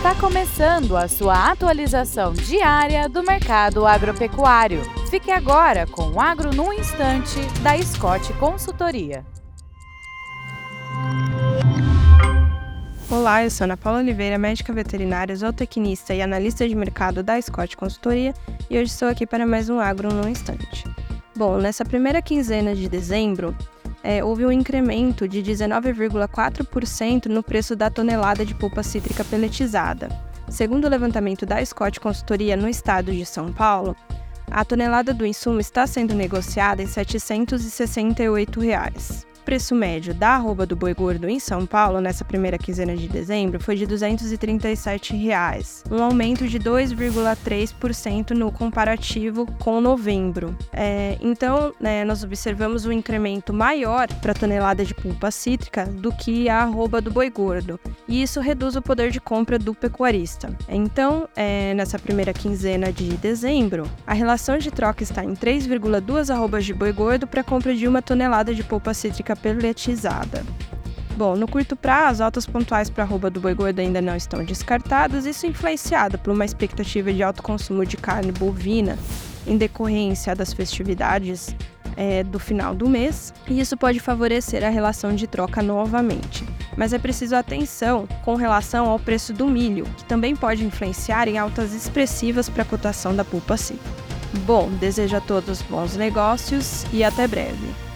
Está começando a sua atualização diária do mercado agropecuário. Fique agora com o Agro no Instante, da Scott Consultoria. Olá, eu sou Ana Paula Oliveira, médica veterinária, zootecnista e analista de mercado da Scott Consultoria e hoje estou aqui para mais um Agro no Instante. Bom, nessa primeira quinzena de dezembro, é, houve um incremento de 19,4% no preço da tonelada de polpa cítrica peletizada. Segundo o levantamento da Scott Consultoria no estado de São Paulo, a tonelada do insumo está sendo negociada em 768 reais preço médio da arroba do boi gordo em São Paulo nessa primeira quinzena de dezembro foi de 237 reais, um aumento de 2,3% no comparativo com novembro. É, então, né, nós observamos um incremento maior para a tonelada de pulpa cítrica do que a arroba do boi gordo, e isso reduz o poder de compra do pecuarista. Então, é, nessa primeira quinzena de dezembro, a relação de troca está em 3,2 arrobas de boi gordo para compra de uma tonelada de polpa cítrica pelletizada. Bom, no curto prazo, altas pontuais para a arroba do boi gordo ainda não estão descartadas, isso influenciado por uma expectativa de alto consumo de carne bovina em decorrência das festividades é, do final do mês, e isso pode favorecer a relação de troca novamente. Mas é preciso atenção com relação ao preço do milho, que também pode influenciar em altas expressivas para a cotação da pulpa cítrica. Bom, desejo a todos bons negócios e até breve.